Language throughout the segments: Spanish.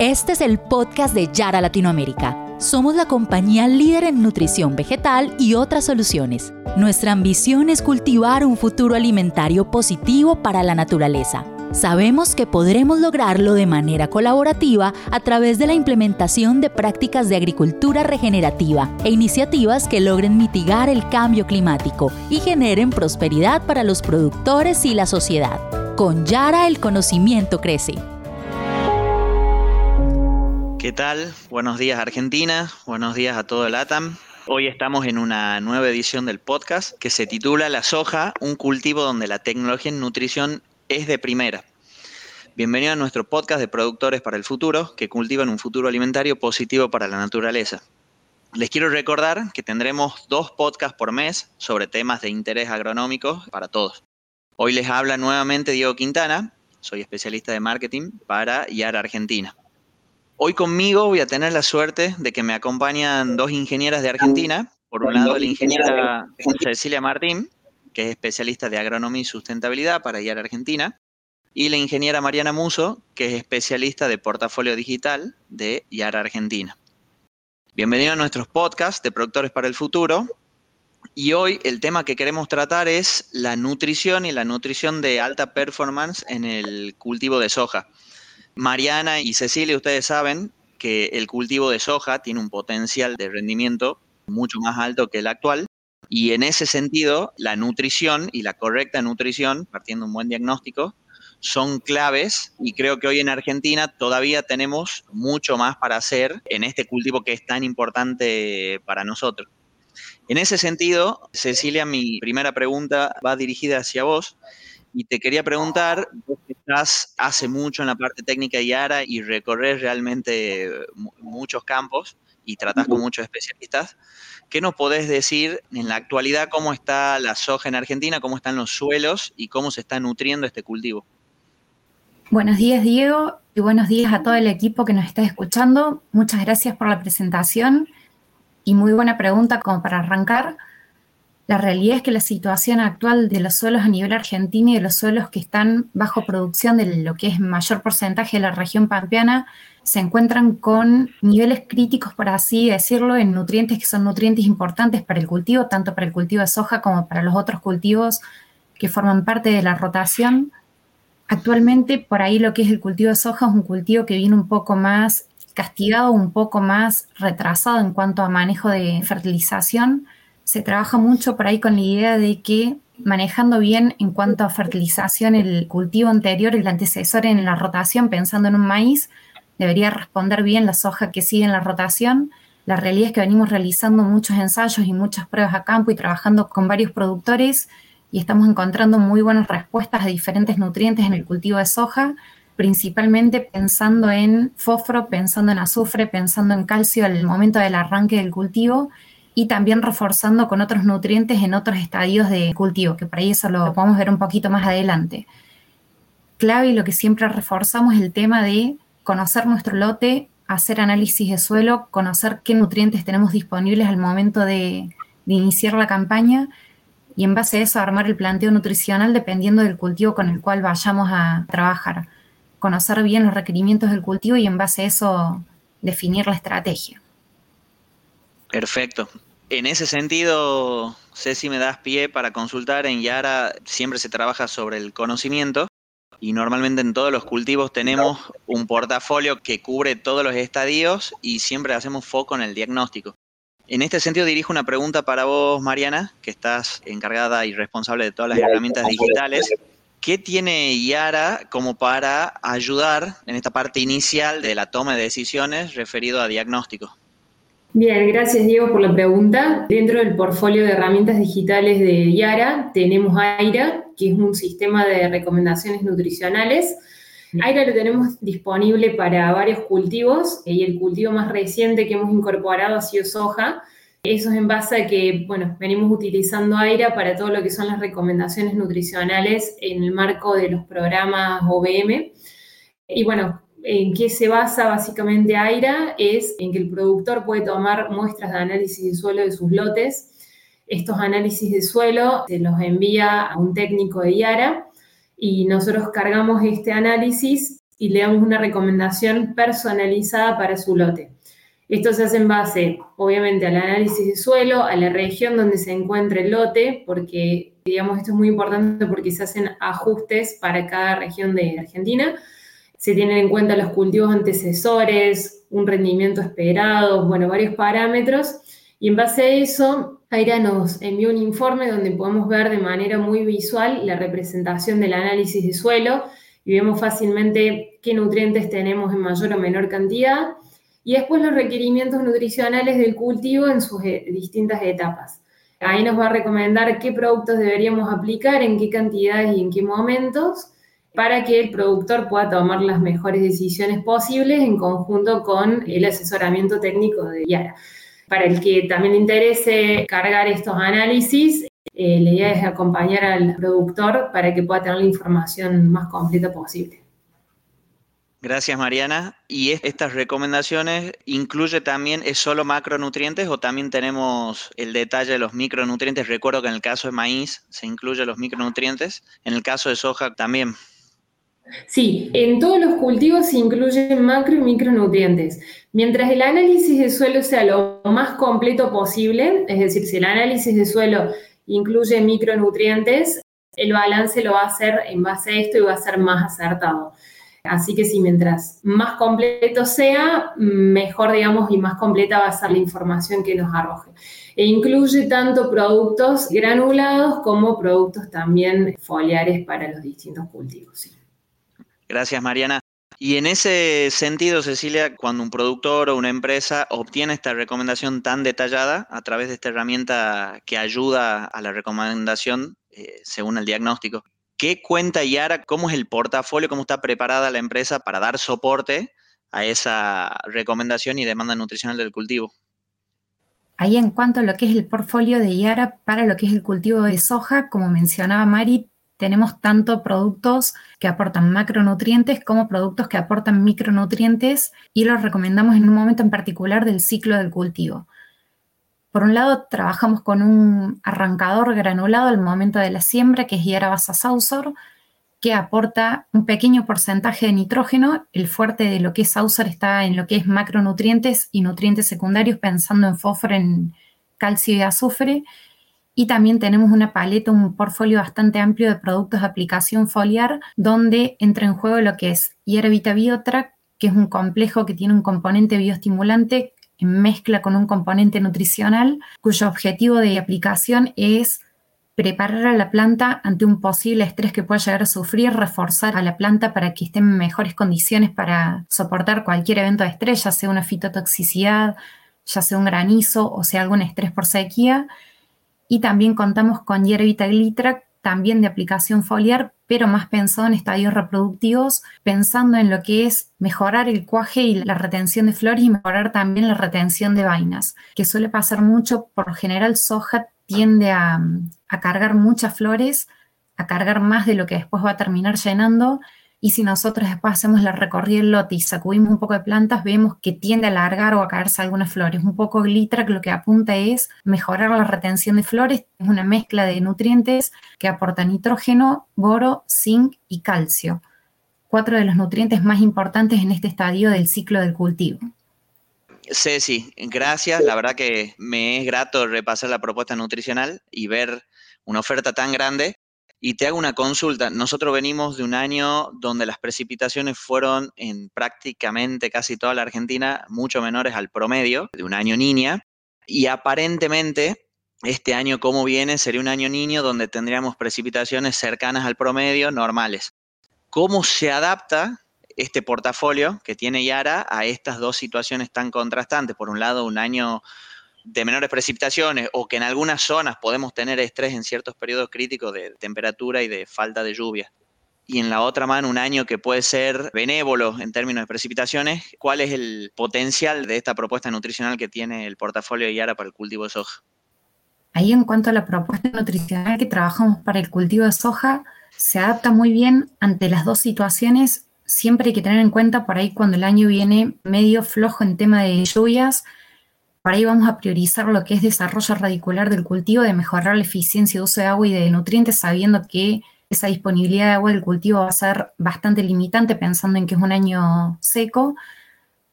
Este es el podcast de Yara Latinoamérica. Somos la compañía líder en nutrición vegetal y otras soluciones. Nuestra ambición es cultivar un futuro alimentario positivo para la naturaleza. Sabemos que podremos lograrlo de manera colaborativa a través de la implementación de prácticas de agricultura regenerativa e iniciativas que logren mitigar el cambio climático y generen prosperidad para los productores y la sociedad. Con Yara el conocimiento crece. ¿Qué tal? Buenos días Argentina, buenos días a todo el ATAM. Hoy estamos en una nueva edición del podcast que se titula La soja, un cultivo donde la tecnología en nutrición es de primera. Bienvenido a nuestro podcast de productores para el futuro que cultivan un futuro alimentario positivo para la naturaleza. Les quiero recordar que tendremos dos podcasts por mes sobre temas de interés agronómico para todos. Hoy les habla nuevamente Diego Quintana, soy especialista de marketing para IAR Argentina. Hoy conmigo voy a tener la suerte de que me acompañan dos ingenieras de Argentina. Por un lado, la ingeniera Cecilia Martín, que es especialista de agronomía y sustentabilidad para IAR Argentina, y la ingeniera Mariana Muso, que es especialista de portafolio digital de IAR Argentina. Bienvenido a nuestros podcasts de Productores para el Futuro. Y hoy el tema que queremos tratar es la nutrición y la nutrición de alta performance en el cultivo de soja. Mariana y Cecilia, ustedes saben que el cultivo de soja tiene un potencial de rendimiento mucho más alto que el actual. Y en ese sentido, la nutrición y la correcta nutrición, partiendo de un buen diagnóstico, son claves y creo que hoy en Argentina todavía tenemos mucho más para hacer en este cultivo que es tan importante para nosotros. En ese sentido, Cecilia, mi primera pregunta va dirigida hacia vos y te quería preguntar, vos estás hace mucho en la parte técnica y ARA y recorres realmente muchos campos y tratás con muchos especialistas, ¿qué nos podés decir en la actualidad cómo está la soja en Argentina, cómo están los suelos y cómo se está nutriendo este cultivo? Buenos días, Diego, y buenos días a todo el equipo que nos está escuchando. Muchas gracias por la presentación y muy buena pregunta como para arrancar. La realidad es que la situación actual de los suelos a nivel argentino y de los suelos que están bajo producción de lo que es mayor porcentaje de la región pampeana se encuentran con niveles críticos, por así decirlo, en nutrientes que son nutrientes importantes para el cultivo, tanto para el cultivo de soja como para los otros cultivos que forman parte de la rotación. Actualmente, por ahí lo que es el cultivo de soja es un cultivo que viene un poco más castigado, un poco más retrasado en cuanto a manejo de fertilización se trabaja mucho por ahí con la idea de que manejando bien en cuanto a fertilización el cultivo anterior, el antecesor en la rotación, pensando en un maíz, debería responder bien la soja que sigue en la rotación. La realidad es que venimos realizando muchos ensayos y muchas pruebas a campo y trabajando con varios productores y estamos encontrando muy buenas respuestas a diferentes nutrientes en el cultivo de soja, principalmente pensando en fósforo, pensando en azufre, pensando en calcio al momento del arranque del cultivo y también reforzando con otros nutrientes en otros estadios de cultivo, que por ahí eso lo podemos ver un poquito más adelante. Clave y lo que siempre reforzamos es el tema de conocer nuestro lote, hacer análisis de suelo, conocer qué nutrientes tenemos disponibles al momento de iniciar la campaña y en base a eso armar el planteo nutricional dependiendo del cultivo con el cual vayamos a trabajar. Conocer bien los requerimientos del cultivo y en base a eso definir la estrategia. Perfecto. En ese sentido, sé si me das pie para consultar. En Yara siempre se trabaja sobre el conocimiento y normalmente en todos los cultivos tenemos un portafolio que cubre todos los estadios y siempre hacemos foco en el diagnóstico. En este sentido dirijo una pregunta para vos, Mariana, que estás encargada y responsable de todas las herramientas digitales. ¿Qué tiene Yara como para ayudar en esta parte inicial de la toma de decisiones referido a diagnóstico? Bien, gracias Diego por la pregunta. Dentro del portfolio de herramientas digitales de Yara tenemos AIRA, que es un sistema de recomendaciones nutricionales. AIRA lo tenemos disponible para varios cultivos y el cultivo más reciente que hemos incorporado ha sido soja. Eso es en base a que, bueno, venimos utilizando AIRA para todo lo que son las recomendaciones nutricionales en el marco de los programas OBM. Y bueno, en qué se basa básicamente AIRA es en que el productor puede tomar muestras de análisis de suelo de sus lotes. Estos análisis de suelo se los envía a un técnico de IARA y nosotros cargamos este análisis y le damos una recomendación personalizada para su lote. Esto se hace en base, obviamente, al análisis de suelo, a la región donde se encuentra el lote, porque, digamos, esto es muy importante porque se hacen ajustes para cada región de Argentina. Se tienen en cuenta los cultivos antecesores, un rendimiento esperado, bueno, varios parámetros. Y en base a eso, Aira nos envió un informe donde podemos ver de manera muy visual la representación del análisis de suelo y vemos fácilmente qué nutrientes tenemos en mayor o menor cantidad y después los requerimientos nutricionales del cultivo en sus eh, distintas etapas. Ahí nos va a recomendar qué productos deberíamos aplicar, en qué cantidades y en qué momentos, para que el productor pueda tomar las mejores decisiones posibles en conjunto con el asesoramiento técnico de Yara. Para el que también le interese cargar estos análisis, eh, la idea es acompañar al productor para que pueda tener la información más completa posible. Gracias, Mariana. ¿Y estas recomendaciones incluye también, es solo macronutrientes o también tenemos el detalle de los micronutrientes? Recuerdo que en el caso de maíz se incluye los micronutrientes, en el caso de soja también. Sí, en todos los cultivos se incluyen macro y micronutrientes. Mientras el análisis de suelo sea lo más completo posible, es decir, si el análisis de suelo incluye micronutrientes, el balance lo va a hacer en base a esto y va a ser más acertado. Así que si mientras más completo sea, mejor, digamos, y más completa va a ser la información que nos arroje. E incluye tanto productos granulados como productos también foliares para los distintos cultivos. Gracias, Mariana. Y en ese sentido, Cecilia, cuando un productor o una empresa obtiene esta recomendación tan detallada a través de esta herramienta que ayuda a la recomendación eh, según el diagnóstico, ¿Qué cuenta Yara? ¿Cómo es el portafolio? ¿Cómo está preparada la empresa para dar soporte a esa recomendación y demanda nutricional del cultivo? Ahí en cuanto a lo que es el portfolio de Yara para lo que es el cultivo de soja, como mencionaba Mari, tenemos tanto productos que aportan macronutrientes como productos que aportan micronutrientes y los recomendamos en un momento en particular del ciclo del cultivo. Por un lado, trabajamos con un arrancador granulado al momento de la siembra, que es Hierabasa Saucer, que aporta un pequeño porcentaje de nitrógeno. El fuerte de lo que es Saucer está en lo que es macronutrientes y nutrientes secundarios, pensando en fósforo, en calcio y azufre. Y también tenemos una paleta, un portfolio bastante amplio de productos de aplicación foliar, donde entra en juego lo que es Hierbita Biotrack, que es un complejo que tiene un componente bioestimulante en mezcla con un componente nutricional cuyo objetivo de aplicación es preparar a la planta ante un posible estrés que pueda llegar a sufrir, reforzar a la planta para que esté en mejores condiciones para soportar cualquier evento de estrés, ya sea una fitotoxicidad, ya sea un granizo o sea algún estrés por sequía. Y también contamos con hierbita glitrac, también de aplicación foliar, pero más pensado en estadios reproductivos, pensando en lo que es mejorar el cuaje y la retención de flores y mejorar también la retención de vainas, que suele pasar mucho, por general soja tiende a cargar muchas flores, a cargar más de lo que después va a terminar llenando y si nosotros después hacemos la recorrida del lote y sacudimos un poco de plantas, vemos que tiende a alargar o a caerse algunas flores. Un poco glitter que lo que apunta es mejorar la retención de flores. Es una mezcla de nutrientes que aportan nitrógeno, boro, zinc y calcio. Cuatro de los nutrientes más importantes en este estadio del ciclo del cultivo. Ceci, gracias. La verdad que me es grato repasar la propuesta nutricional y ver una oferta tan grande y te hago una consulta. Nosotros venimos de un año donde las precipitaciones fueron en prácticamente casi toda la Argentina mucho menores al promedio, de un año niña. Y aparentemente este año como viene sería un año niño donde tendríamos precipitaciones cercanas al promedio, normales. ¿Cómo se adapta este portafolio que tiene Yara a estas dos situaciones tan contrastantes? Por un lado, un año de menores precipitaciones o que en algunas zonas podemos tener estrés en ciertos periodos críticos de temperatura y de falta de lluvia. Y en la otra mano, un año que puede ser benévolo en términos de precipitaciones, ¿cuál es el potencial de esta propuesta nutricional que tiene el portafolio de Yara para el cultivo de soja? Ahí en cuanto a la propuesta nutricional que trabajamos para el cultivo de soja, se adapta muy bien ante las dos situaciones. Siempre hay que tener en cuenta por ahí cuando el año viene medio flojo en tema de lluvias, para ahí vamos a priorizar lo que es desarrollo radicular del cultivo, de mejorar la eficiencia de uso de agua y de nutrientes, sabiendo que esa disponibilidad de agua del cultivo va a ser bastante limitante pensando en que es un año seco.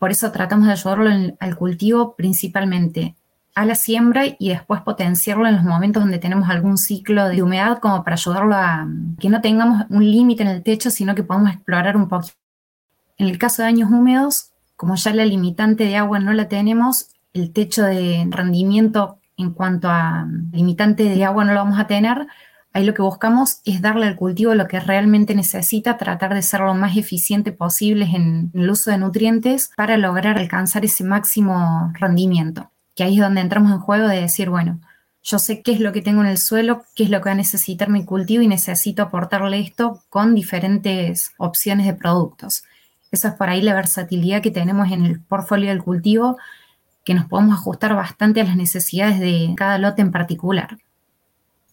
Por eso tratamos de ayudarlo al cultivo principalmente a la siembra y después potenciarlo en los momentos donde tenemos algún ciclo de humedad como para ayudarlo a que no tengamos un límite en el techo, sino que podamos explorar un poquito. En el caso de años húmedos, como ya la limitante de agua no la tenemos, el techo de rendimiento en cuanto a limitante de agua no lo vamos a tener, ahí lo que buscamos es darle al cultivo lo que realmente necesita, tratar de ser lo más eficiente posible en el uso de nutrientes para lograr alcanzar ese máximo rendimiento. Que ahí es donde entramos en juego de decir, bueno, yo sé qué es lo que tengo en el suelo, qué es lo que va a necesitar mi cultivo y necesito aportarle esto con diferentes opciones de productos. Esa es por ahí la versatilidad que tenemos en el portfolio del cultivo, que nos podemos ajustar bastante a las necesidades de cada lote en particular.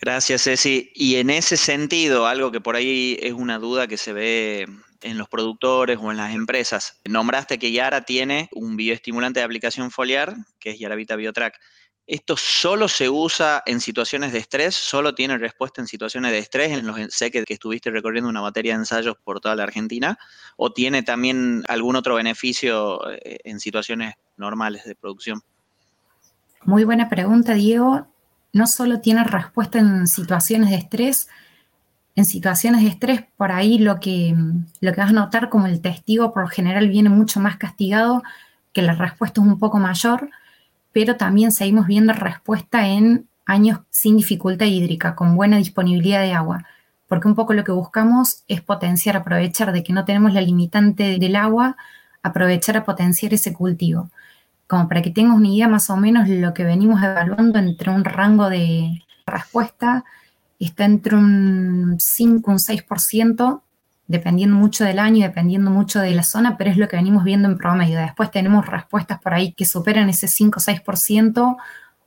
Gracias, Ceci. Y en ese sentido, algo que por ahí es una duda que se ve en los productores o en las empresas. Nombraste que Yara tiene un bioestimulante de aplicación foliar, que es Yaravita Biotrack. ¿Esto solo se usa en situaciones de estrés? ¿Solo tiene respuesta en situaciones de estrés? En los, sé que, estuviste recorriendo una materia de ensayos por toda la Argentina. ¿O tiene también algún otro beneficio eh, en situaciones normales de producción? Muy buena pregunta, Diego. No solo tiene respuesta en situaciones de estrés, en situaciones de estrés, por ahí lo que, lo que vas a notar como el testigo por general viene mucho más castigado, que la respuesta es un poco mayor, pero también seguimos viendo respuesta en años sin dificultad hídrica, con buena disponibilidad de agua, porque un poco lo que buscamos es potenciar, aprovechar de que no tenemos la limitante del agua, aprovechar a potenciar ese cultivo. Como para que tengas una idea más o menos lo que venimos evaluando entre un rango de respuesta está entre un 5, un 6%, dependiendo mucho del año, dependiendo mucho de la zona, pero es lo que venimos viendo en promedio. Después tenemos respuestas por ahí que superan ese 5 o 6%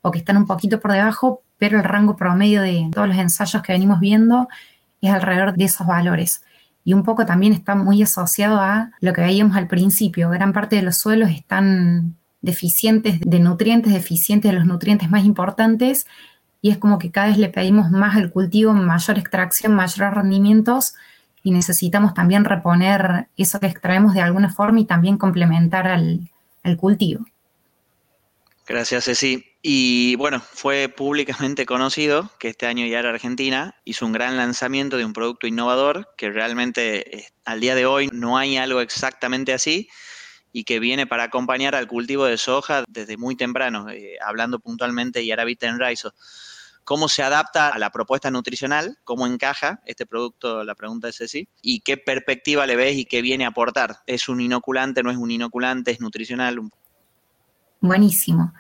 o que están un poquito por debajo, pero el rango promedio de todos los ensayos que venimos viendo es alrededor de esos valores. Y un poco también está muy asociado a lo que veíamos al principio. Gran parte de los suelos están deficientes de nutrientes, deficientes de los nutrientes más importantes, y es como que cada vez le pedimos más al cultivo, mayor extracción, mayores rendimientos y necesitamos también reponer eso que extraemos de alguna forma y también complementar al, cultivo. Gracias, Ceci. Y bueno, fue públicamente conocido que este año ya era Argentina hizo un gran lanzamiento de un producto innovador que realmente eh, al día de hoy no hay algo exactamente así y que viene para acompañar al cultivo de soja desde muy temprano, eh, hablando puntualmente de Yaravita en Raizo cómo se adapta a la propuesta nutricional, cómo encaja este producto, la pregunta es así, y qué perspectiva le ves y qué viene a aportar. ¿Es un inoculante, no es un inoculante, es nutricional? Buenísimo.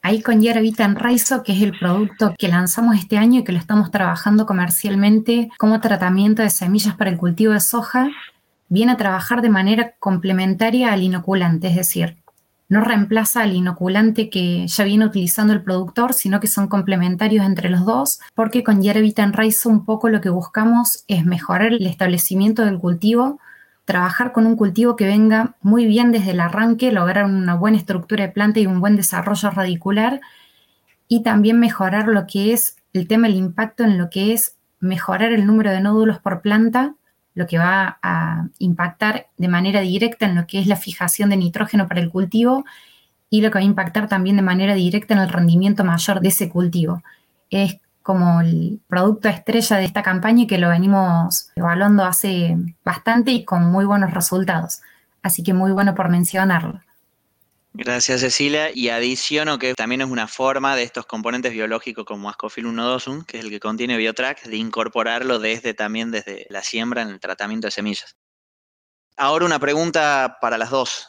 Ahí con Yerbita en Raizo, que es el producto que lanzamos este año y que lo estamos trabajando comercialmente como tratamiento de semillas para el cultivo de soja, viene a trabajar de manera complementaria al inoculante, es decir, no reemplaza al inoculante que ya viene utilizando el productor, sino que son complementarios entre los dos, porque con Yerbita en Raizo un poco lo que buscamos es mejorar el establecimiento del cultivo, trabajar con un cultivo que venga muy bien desde el arranque, lograr una buena estructura de planta y un buen desarrollo radicular, y también mejorar lo que es el tema del impacto en lo que es mejorar el número de nódulos por planta lo que va a impactar de manera directa en lo que es la fijación de nitrógeno para el cultivo y lo que va a impactar también de manera directa en el rendimiento mayor de ese cultivo. Es como el producto estrella de esta campaña y que lo venimos evaluando hace bastante y con muy buenos resultados. Así que muy bueno por mencionarlo. Gracias, Cecilia. Y adiciono que también es una forma de estos componentes biológicos como Ascofil 1,2, que es el que contiene Biotrack, de incorporarlo desde también desde la siembra en el tratamiento de semillas. Ahora una pregunta para las dos.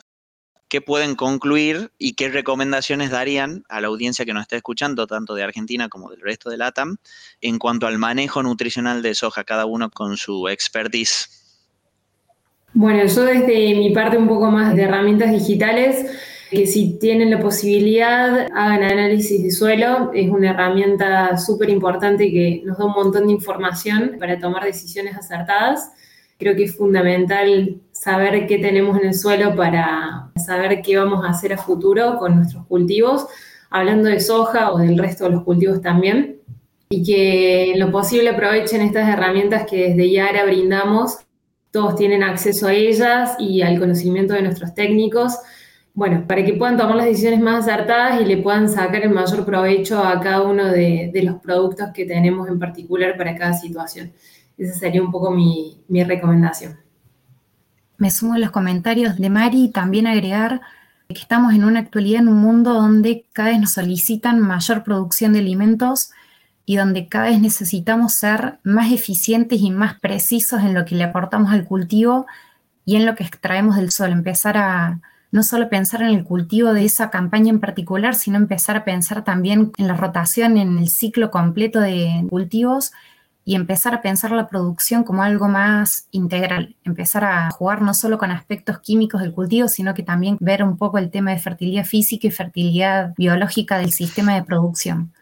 ¿Qué pueden concluir y qué recomendaciones darían a la audiencia que nos está escuchando, tanto de Argentina como del resto de LATAM, en cuanto al manejo nutricional de soja, cada uno con su expertise? Bueno, yo desde mi parte un poco más de herramientas digitales, que si tienen la posibilidad hagan análisis de suelo. Es una herramienta súper importante que nos da un montón de información para tomar decisiones acertadas. Creo que es fundamental saber qué tenemos en el suelo para saber qué vamos a hacer a futuro con nuestros cultivos, hablando de soja o del resto de los cultivos también. y que en lo posible aprovechen estas herramientas que desde Yara brindamos. Todos tienen acceso a ellas y al conocimiento de nuestros técnicos bueno, para que puedan tomar las decisiones más acertadas y le puedan sacar el mayor provecho a cada uno de, los productos que tenemos en particular para cada situación. Esa sería un poco mi, mi recomendación. Me sumo a los comentarios de Mari y también agregar que estamos en una actualidad en un mundo donde cada vez nos solicitan mayor producción de alimentos y donde cada vez necesitamos ser más eficientes y más precisos en lo que le aportamos al cultivo y en lo que extraemos del suelo, empezar a, no solo pensar en el cultivo de esa campaña en particular, sino empezar a pensar también en la rotación, en el ciclo completo de cultivos y empezar a pensar la producción como algo más integral, empezar a jugar no solo con aspectos químicos del cultivo, sino que también ver un poco el tema de fertilidad física y fertilidad biológica del sistema de producción.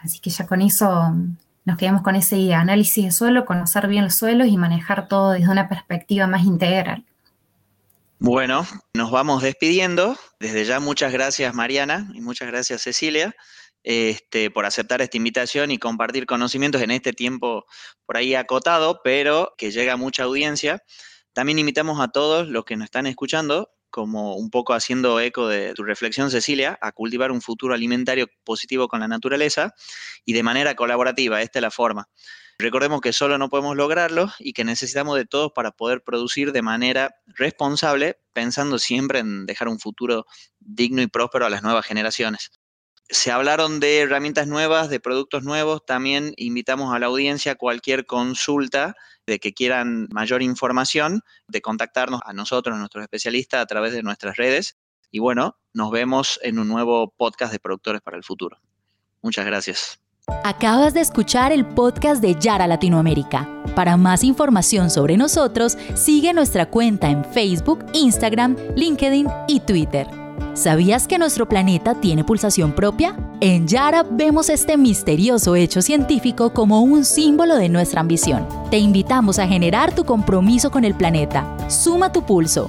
Así que ya con eso nos quedamos con ese análisis de suelo, conocer bien los suelos y manejar todo desde una perspectiva más integral. Bueno, nos vamos despidiendo. Desde ya muchas gracias Mariana y muchas gracias Cecilia este, por aceptar esta invitación y compartir conocimientos en este tiempo por ahí acotado, pero que llega mucha audiencia. También invitamos a todos los que nos están escuchando, como un poco haciendo eco de tu reflexión, Cecilia, a cultivar un futuro alimentario positivo con la naturaleza y de manera colaborativa. Esta es la forma. Recordemos que solo no podemos lograrlo y que necesitamos de todos para poder producir de manera responsable, pensando siempre en dejar un futuro digno y próspero a las nuevas generaciones. Se hablaron de herramientas nuevas, de productos nuevos. También invitamos a la audiencia cualquier consulta de que quieran mayor información, de contactarnos a nosotros, a nuestros especialistas, a través de nuestras redes. Y bueno, nos vemos en un nuevo podcast de Productores para el Futuro. Muchas gracias. Acabas de escuchar el podcast de Yara Latinoamérica. Para más información sobre nosotros, sigue nuestra cuenta en Facebook, Instagram, LinkedIn y Twitter. ¿Sabías que nuestro planeta tiene pulsación propia? En Yara vemos este misterioso hecho científico como un símbolo de nuestra ambición. Te invitamos a generar tu compromiso con el planeta. Suma tu pulso